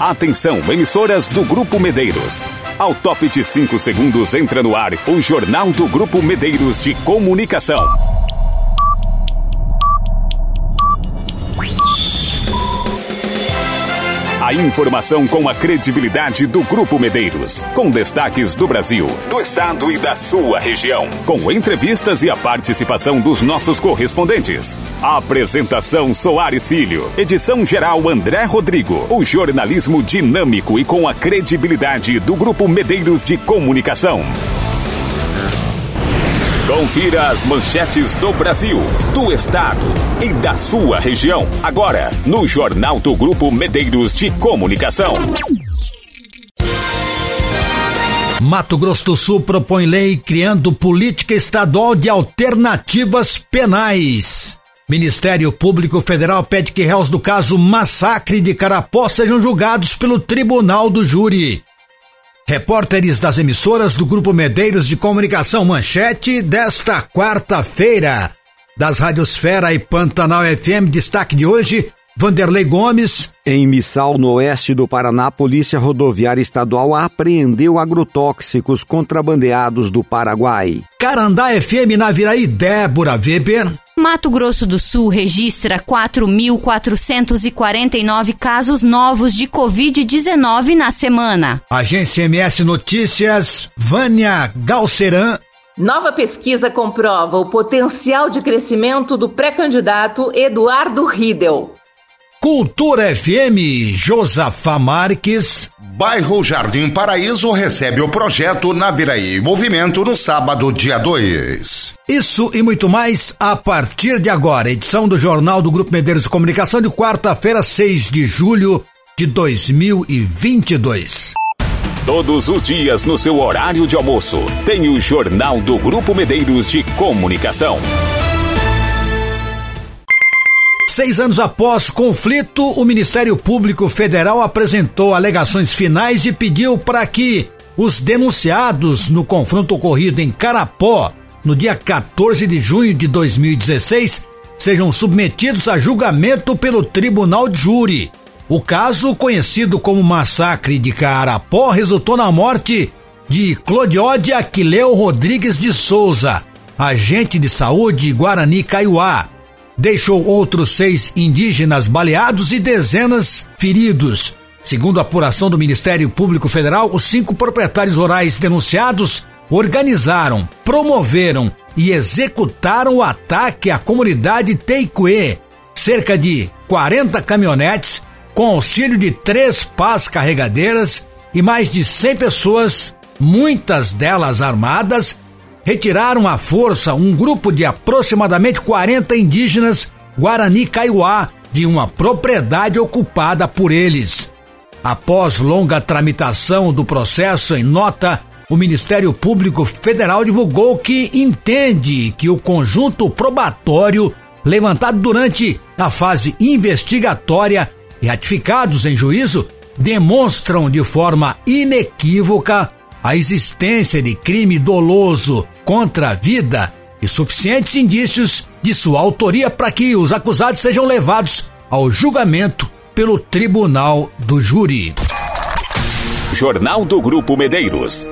Atenção, emissoras do Grupo Medeiros. Ao top de 5 segundos entra no ar o Jornal do Grupo Medeiros de Comunicação. Informação com a credibilidade do Grupo Medeiros. Com destaques do Brasil, do estado e da sua região. Com entrevistas e a participação dos nossos correspondentes. Apresentação Soares Filho. Edição geral André Rodrigo. O jornalismo dinâmico e com a credibilidade do Grupo Medeiros de Comunicação. Confira as manchetes do Brasil, do estado e da sua região. Agora, no Jornal do Grupo Medeiros de Comunicação. Mato Grosso do Sul propõe lei criando política estadual de alternativas penais. Ministério Público Federal pede que réus do caso Massacre de Carapó sejam julgados pelo Tribunal do Júri. Repórteres das emissoras do Grupo Medeiros de Comunicação Manchete desta quarta-feira. Das Radiosfera e Pantanal FM, destaque de hoje, Vanderlei Gomes. Em Missal, no oeste do Paraná, a Polícia Rodoviária Estadual apreendeu agrotóxicos contrabandeados do Paraguai. Carandá FM na Viraí, Débora Weber. Mato Grosso do Sul registra 4.449 casos novos de Covid-19 na semana. Agência MS Notícias, Vânia Galceran. Nova pesquisa comprova o potencial de crescimento do pré-candidato Eduardo Riedel. Cultura FM, Josafá Marques. Bairro Jardim Paraíso recebe o projeto Naviraí Movimento no sábado, dia 2. Isso e muito mais a partir de agora. Edição do Jornal do Grupo Medeiros de Comunicação de quarta-feira, 6 de julho de 2022. Todos os dias no seu horário de almoço, tem o Jornal do Grupo Medeiros de Comunicação. Seis anos após conflito, o Ministério Público Federal apresentou alegações finais e pediu para que os denunciados no confronto ocorrido em Carapó, no dia 14 de junho de 2016, sejam submetidos a julgamento pelo Tribunal de Júri. O caso, conhecido como Massacre de Carapó, resultou na morte de Clodiode Aquileu Rodrigues de Souza, agente de saúde Guarani Caiuá deixou outros seis indígenas baleados e dezenas feridos. Segundo a apuração do Ministério Público Federal, os cinco proprietários rurais denunciados organizaram, promoveram e executaram o ataque à comunidade Teicuê. Cerca de 40 caminhonetes, com auxílio de três pás carregadeiras e mais de 100 pessoas, muitas delas armadas, retiraram à força um grupo de aproximadamente 40 indígenas Guarani Kaiowá de uma propriedade ocupada por eles. Após longa tramitação do processo em nota, o Ministério Público Federal divulgou que entende que o conjunto probatório levantado durante a fase investigatória e ratificados em juízo demonstram de forma inequívoca a existência de crime doloso contra a vida e suficientes indícios de sua autoria para que os acusados sejam levados ao julgamento pelo tribunal do júri. Jornal do Grupo Medeiros.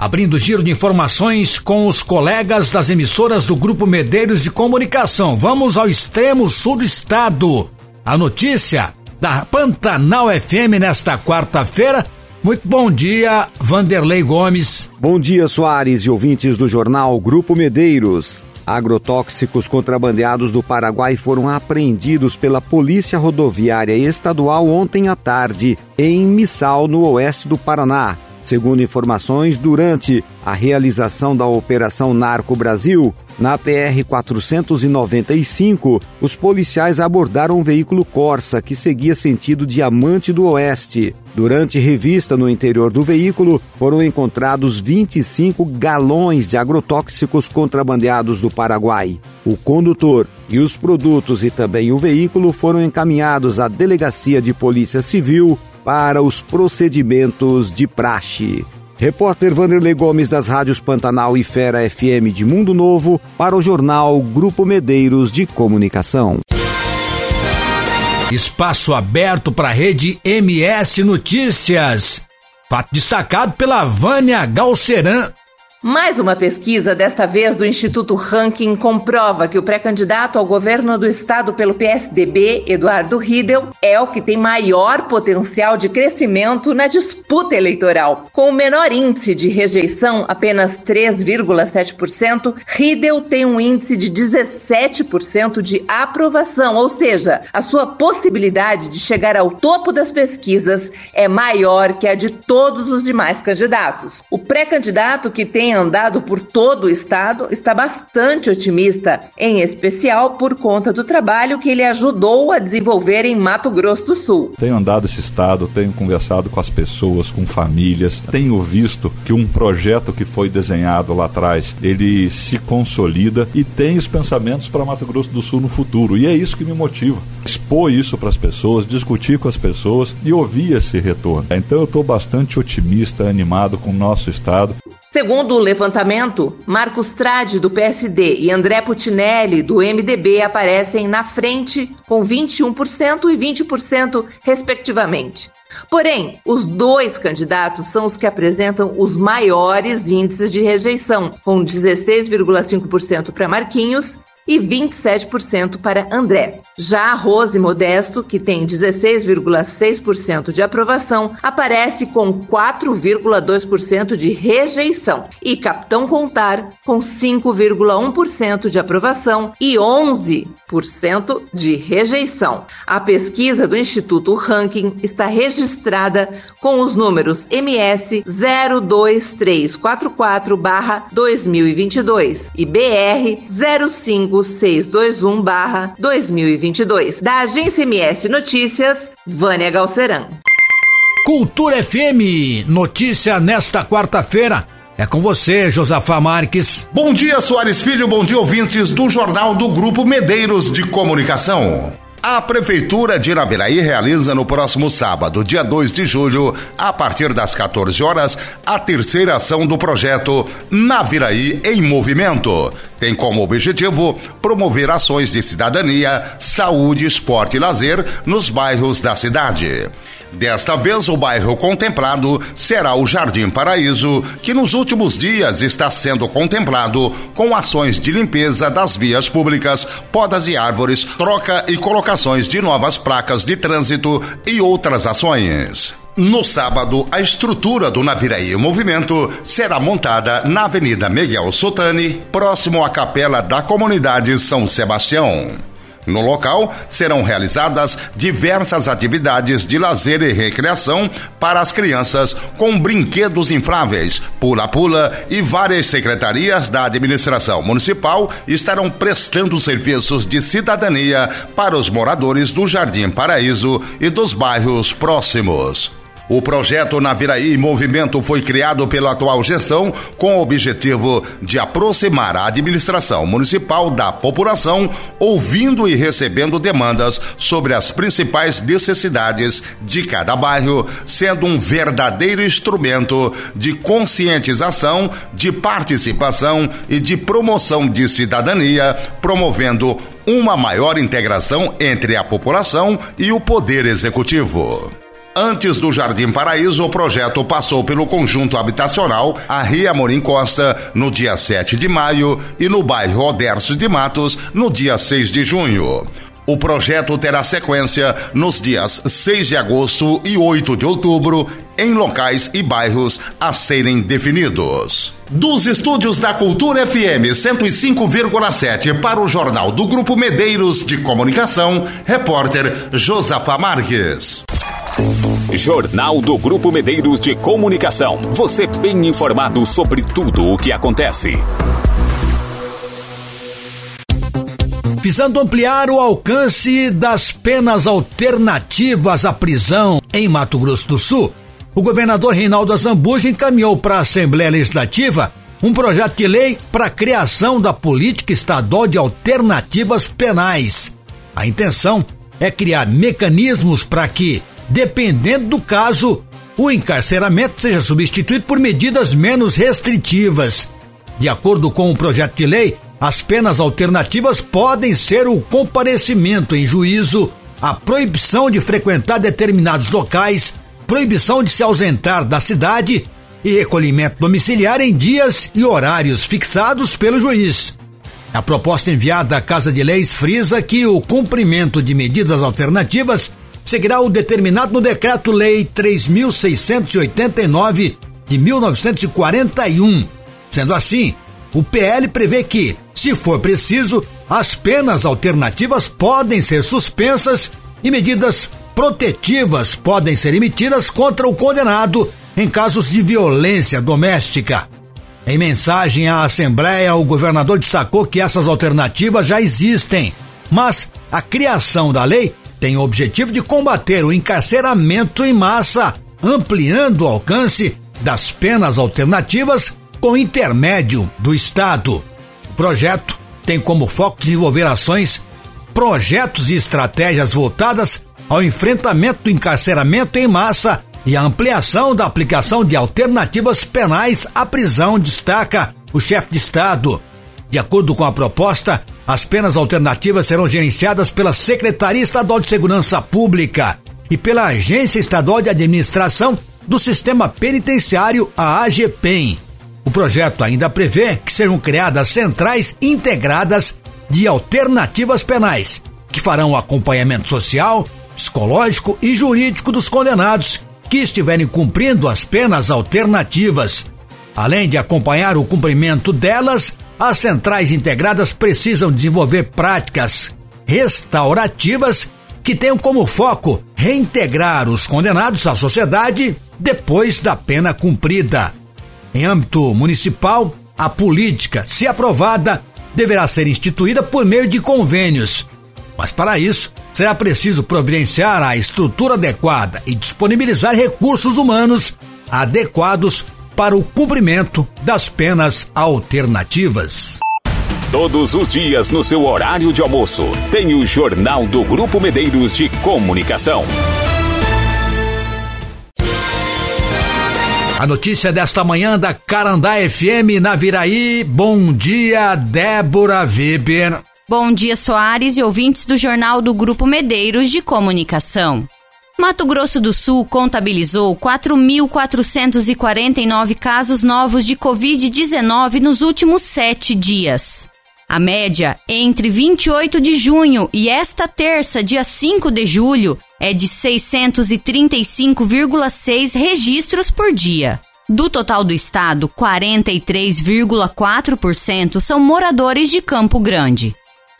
Abrindo giro de informações com os colegas das emissoras do Grupo Medeiros de Comunicação. Vamos ao extremo sul do estado. A notícia da Pantanal FM nesta quarta-feira muito bom dia, Vanderlei Gomes. Bom dia, Soares e ouvintes do jornal Grupo Medeiros. Agrotóxicos contrabandeados do Paraguai foram apreendidos pela Polícia Rodoviária Estadual ontem à tarde, em Missal, no oeste do Paraná. Segundo informações, durante a realização da Operação Narco Brasil, na PR 495, os policiais abordaram um veículo Corsa que seguia sentido Diamante do Oeste. Durante revista no interior do veículo, foram encontrados 25 galões de agrotóxicos contrabandeados do Paraguai. O condutor e os produtos e também o veículo foram encaminhados à Delegacia de Polícia Civil para os procedimentos de praxe. Repórter Vanderlei Gomes das rádios Pantanal e Fera FM de Mundo Novo para o jornal Grupo Medeiros de Comunicação. Espaço aberto para a rede MS Notícias. Fato destacado pela Vânia Galceran. Mais uma pesquisa, desta vez do Instituto Ranking, comprova que o pré-candidato ao governo do estado pelo PSDB, Eduardo Riedel, é o que tem maior potencial de crescimento na disputa eleitoral. Com o menor índice de rejeição, apenas 3,7%, Riedel tem um índice de 17% de aprovação, ou seja, a sua possibilidade de chegar ao topo das pesquisas é maior que a de todos os demais candidatos. O pré-candidato que tem tem andado por todo o estado, está bastante otimista, em especial por conta do trabalho que ele ajudou a desenvolver em Mato Grosso do Sul. Tenho andado esse estado, tenho conversado com as pessoas, com famílias, tenho visto que um projeto que foi desenhado lá atrás, ele se consolida e tem os pensamentos para Mato Grosso do Sul no futuro. E é isso que me motiva. Expor isso para as pessoas, discutir com as pessoas e ouvir esse retorno. Então eu estou bastante otimista, animado com o nosso estado. Segundo o levantamento, Marcos Trade, do PSD, e André Putinelli, do MDB, aparecem na frente com 21% e 20%, respectivamente. Porém, os dois candidatos são os que apresentam os maiores índices de rejeição, com 16,5% para Marquinhos e 27% para André. Já Rose Modesto, que tem 16,6% de aprovação, aparece com 4,2% de rejeição. E Capitão Contar, com 5,1% de aprovação e 11% de rejeição. A pesquisa do Instituto Ranking está registrada com os números MS 02344-2022 e BR 05 5621-2022. Da Agência MS Notícias, Vânia Galceran. Cultura FM, notícia nesta quarta-feira. É com você, Josafá Marques. Bom dia, Soares Filho, bom dia, ouvintes do Jornal do Grupo Medeiros de Comunicação. A Prefeitura de Naviraí realiza no próximo sábado, dia 2 de julho, a partir das 14 horas, a terceira ação do projeto Naviraí em Movimento. Tem como objetivo promover ações de cidadania, saúde, esporte e lazer nos bairros da cidade. Desta vez, o bairro contemplado será o Jardim Paraíso, que nos últimos dias está sendo contemplado com ações de limpeza das vias públicas, podas e árvores, troca e colocações de novas placas de trânsito e outras ações. No sábado, a estrutura do Naviraí Movimento será montada na Avenida Miguel Sotani, próximo à capela da comunidade São Sebastião. No local serão realizadas diversas atividades de lazer e recreação para as crianças, com brinquedos infláveis, pula-pula e várias secretarias da administração municipal estarão prestando serviços de cidadania para os moradores do Jardim Paraíso e dos bairros próximos. O projeto Naviraí Movimento foi criado pela atual gestão com o objetivo de aproximar a administração municipal da população, ouvindo e recebendo demandas sobre as principais necessidades de cada bairro, sendo um verdadeiro instrumento de conscientização, de participação e de promoção de cidadania, promovendo uma maior integração entre a população e o poder executivo. Antes do Jardim Paraíso, o projeto passou pelo conjunto habitacional a Ria Morim Costa no dia 7 de maio e no bairro Odércio de Matos no dia 6 de junho. O projeto terá sequência nos dias 6 de agosto e 8 de outubro em locais e bairros a serem definidos. Dos estúdios da Cultura FM 105,7 para o Jornal do Grupo Medeiros de Comunicação, repórter Josafá Marques. Jornal do Grupo Medeiros de Comunicação. Você bem informado sobre tudo o que acontece. Visando ampliar o alcance das penas alternativas à prisão em Mato Grosso do Sul, o governador Reinaldo Azambuja encaminhou para a Assembleia Legislativa um projeto de lei para a criação da política estadual de alternativas penais. A intenção é criar mecanismos para que dependendo do caso, o encarceramento seja substituído por medidas menos restritivas. De acordo com o projeto de lei, as penas alternativas podem ser o comparecimento em juízo a proibição de frequentar determinados locais, proibição de se ausentar da cidade e recolhimento domiciliar em dias e horários fixados pelo juiz. A proposta enviada à Casa de Leis frisa que o cumprimento de medidas alternativas seguirá o determinado no Decreto-Lei 3689 de 1941. Sendo assim, o PL prevê que, se for preciso, as penas alternativas podem ser suspensas e medidas protetivas podem ser emitidas contra o condenado em casos de violência doméstica. Em mensagem à Assembleia, o governador destacou que essas alternativas já existem, mas a criação da lei tem o objetivo de combater o encarceramento em massa, ampliando o alcance das penas alternativas com intermédio do Estado. Projeto tem como foco desenvolver ações, projetos e estratégias voltadas ao enfrentamento do encarceramento em massa e a ampliação da aplicação de alternativas penais à prisão, destaca o chefe de Estado. De acordo com a proposta, as penas alternativas serão gerenciadas pela Secretaria Estadual de Segurança Pública e pela Agência Estadual de Administração do Sistema Penitenciário, a AGPEM. O projeto ainda prevê que serão criadas centrais integradas de alternativas penais, que farão o acompanhamento social, psicológico e jurídico dos condenados que estiverem cumprindo as penas alternativas. Além de acompanhar o cumprimento delas, as centrais integradas precisam desenvolver práticas restaurativas que tenham como foco reintegrar os condenados à sociedade depois da pena cumprida. Em âmbito municipal, a política, se aprovada, deverá ser instituída por meio de convênios. Mas para isso, será preciso providenciar a estrutura adequada e disponibilizar recursos humanos adequados para o cumprimento das penas alternativas. Todos os dias no seu horário de almoço, tem o Jornal do Grupo Medeiros de Comunicação. A notícia desta manhã da Carandá FM na Viraí. Bom dia, Débora Weber. Bom dia, Soares e ouvintes do Jornal do Grupo Medeiros de Comunicação. Mato Grosso do Sul contabilizou 4.449 casos novos de Covid-19 nos últimos sete dias. A média entre 28 de junho e esta terça, dia 5 de julho, é de 635,6 registros por dia. Do total do estado, 43,4% são moradores de Campo Grande.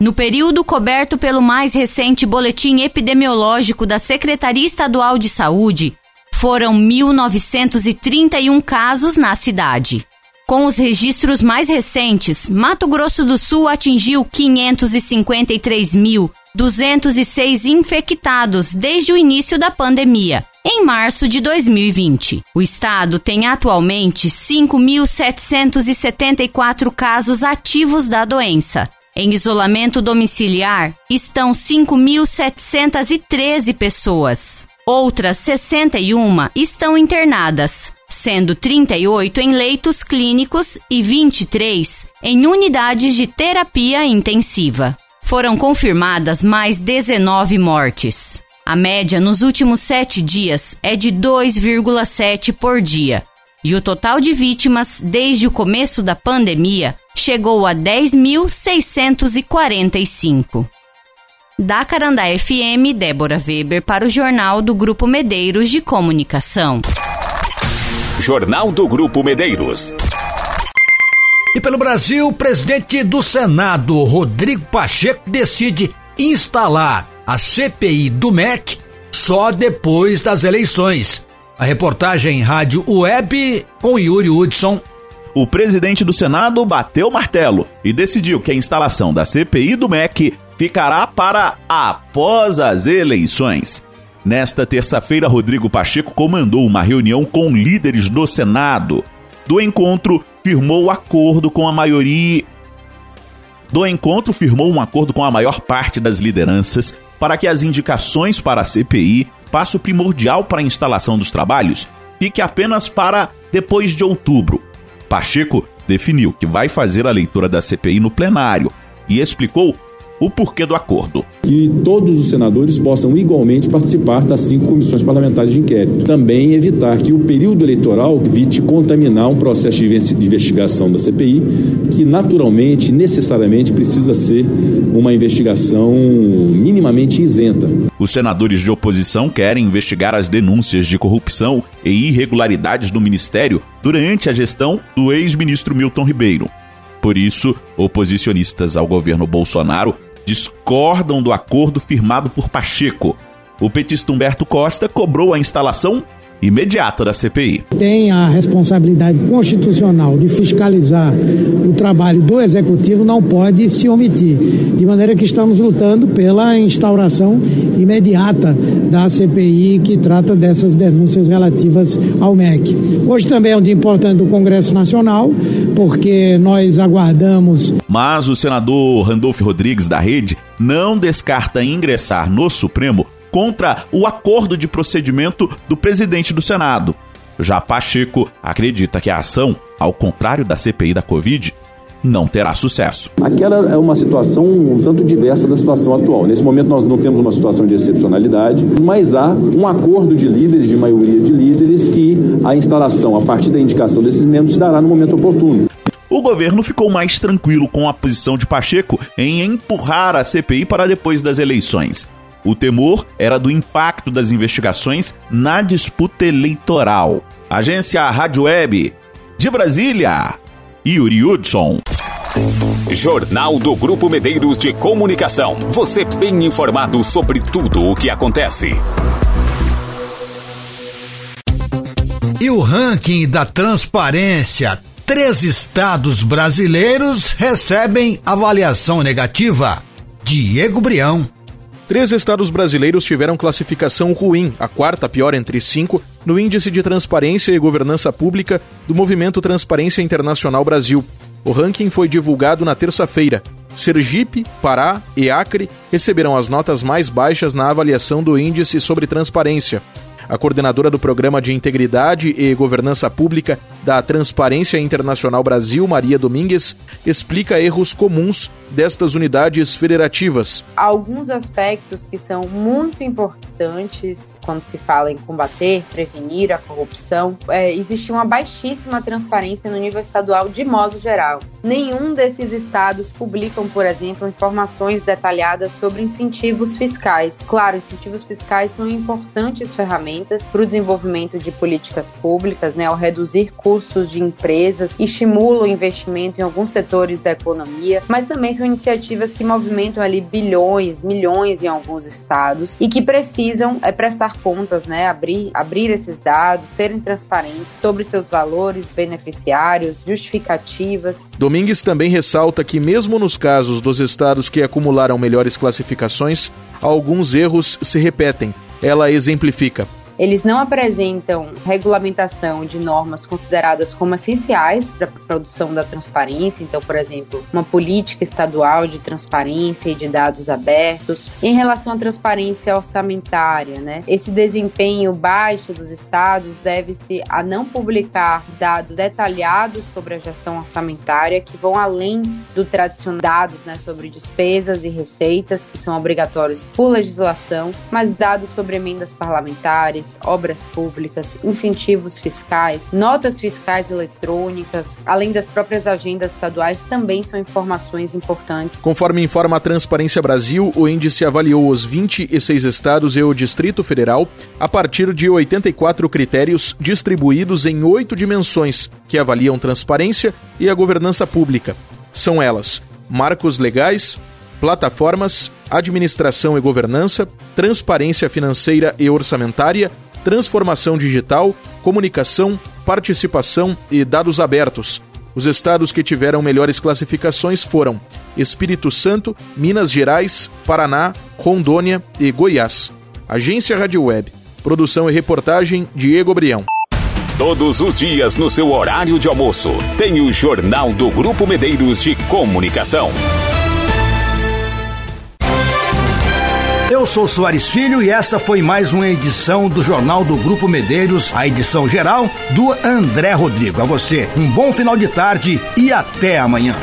No período coberto pelo mais recente boletim epidemiológico da Secretaria Estadual de Saúde, foram 1.931 casos na cidade. Com os registros mais recentes, Mato Grosso do Sul atingiu 553.206 infectados desde o início da pandemia, em março de 2020. O estado tem atualmente 5.774 casos ativos da doença, em isolamento domiciliar estão 5.713 pessoas. Outras 61 estão internadas, sendo 38 em leitos clínicos e 23 em unidades de terapia intensiva. Foram confirmadas mais 19 mortes. A média nos últimos sete dias é de 2,7 por dia. E o total de vítimas desde o começo da pandemia chegou a 10.645. Da Carandá FM, Débora Weber para o Jornal do Grupo Medeiros de Comunicação. Jornal do Grupo Medeiros. E pelo Brasil, o presidente do Senado, Rodrigo Pacheco, decide instalar a CPI do MEC só depois das eleições. A reportagem Rádio Web com Yuri Hudson o presidente do Senado bateu o martelo e decidiu que a instalação da CPI do MEC ficará para após as eleições. Nesta terça-feira, Rodrigo Pacheco comandou uma reunião com líderes do Senado. Do encontro, firmou acordo com a maioria. Do encontro, firmou um acordo com a maior parte das lideranças para que as indicações para a CPI, passo primordial para a instalação dos trabalhos, fique apenas para depois de outubro, Pacheco definiu que vai fazer a leitura da CPI no plenário e explicou o porquê do acordo. Que todos os senadores possam igualmente participar das cinco comissões parlamentares de inquérito. Também evitar que o período eleitoral evite contaminar um processo de investigação da CPI, que naturalmente, necessariamente, precisa ser uma investigação minimamente isenta. Os senadores de oposição querem investigar as denúncias de corrupção e irregularidades do ministério durante a gestão do ex-ministro Milton Ribeiro. Por isso, oposicionistas ao governo Bolsonaro discordam do acordo firmado por Pacheco. O petista Humberto Costa cobrou a instalação imediata da CPI. Tem a responsabilidade constitucional de fiscalizar o trabalho do executivo, não pode se omitir. De maneira que estamos lutando pela instauração imediata da CPI que trata dessas denúncias relativas ao MEC. Hoje também é um dia importante do Congresso Nacional, porque nós aguardamos. Mas o senador Randolfo Rodrigues da Rede não descarta ingressar no Supremo contra o acordo de procedimento do presidente do Senado. Já Pacheco acredita que a ação, ao contrário da CPI da Covid, não terá sucesso. Aquela é uma situação um tanto diversa da situação atual. Nesse momento nós não temos uma situação de excepcionalidade, mas há um acordo de líderes, de maioria de líderes, que a instalação, a partir da indicação desses membros, se dará no momento oportuno. O governo ficou mais tranquilo com a posição de Pacheco em empurrar a CPI para depois das eleições. O temor era do impacto das investigações na disputa eleitoral. Agência Rádio Web de Brasília, Yuri Hudson. Jornal do Grupo Medeiros de Comunicação. Você bem informado sobre tudo o que acontece. E o ranking da transparência. Três estados brasileiros recebem avaliação negativa. Diego Brião. Três estados brasileiros tiveram classificação ruim, a quarta pior entre cinco, no Índice de Transparência e Governança Pública do Movimento Transparência Internacional Brasil. O ranking foi divulgado na terça-feira. Sergipe, Pará e Acre receberão as notas mais baixas na avaliação do Índice sobre Transparência. A coordenadora do Programa de Integridade e Governança Pública da Transparência Internacional Brasil, Maria Domingues, explica erros comuns destas unidades federativas. Alguns aspectos que são muito importantes quando se fala em combater, prevenir a corrupção, é, existe uma baixíssima transparência no nível estadual de modo geral. Nenhum desses estados publicam, por exemplo, informações detalhadas sobre incentivos fiscais. Claro, incentivos fiscais são importantes ferramentas para o desenvolvimento de políticas públicas, né, ao reduzir custos de empresas, estimulam o investimento em alguns setores da economia, mas também são iniciativas que movimentam ali bilhões, milhões em alguns estados e que precisam é, prestar contas, né, abrir, abrir esses dados, serem transparentes sobre seus valores, beneficiários, justificativas. Domingues também ressalta que mesmo nos casos dos estados que acumularam melhores classificações, alguns erros se repetem. Ela exemplifica. Eles não apresentam regulamentação de normas consideradas como essenciais para a produção da transparência, então, por exemplo, uma política estadual de transparência e de dados abertos. Em relação à transparência orçamentária, né, esse desempenho baixo dos estados deve-se a não publicar dados detalhados sobre a gestão orçamentária que vão além do tradicional dados né, sobre despesas e receitas, que são obrigatórios por legislação, mas dados sobre emendas parlamentares obras públicas, incentivos fiscais, notas fiscais eletrônicas, além das próprias agendas estaduais, também são informações importantes. Conforme informa a Transparência Brasil, o índice avaliou os 26 estados e o Distrito Federal a partir de 84 critérios distribuídos em oito dimensões que avaliam transparência e a governança pública. São elas: marcos legais, plataformas, administração e governança, transparência financeira e orçamentária, transformação digital, comunicação, participação e dados abertos. Os estados que tiveram melhores classificações foram Espírito Santo, Minas Gerais, Paraná, Rondônia e Goiás. Agência Rádio Web. Produção e reportagem Diego Brião. Todos os dias no seu horário de almoço, tem o Jornal do Grupo Medeiros de Comunicação. Eu sou Soares Filho e esta foi mais uma edição do Jornal do Grupo Medeiros, a edição geral do André Rodrigo. A você, um bom final de tarde e até amanhã.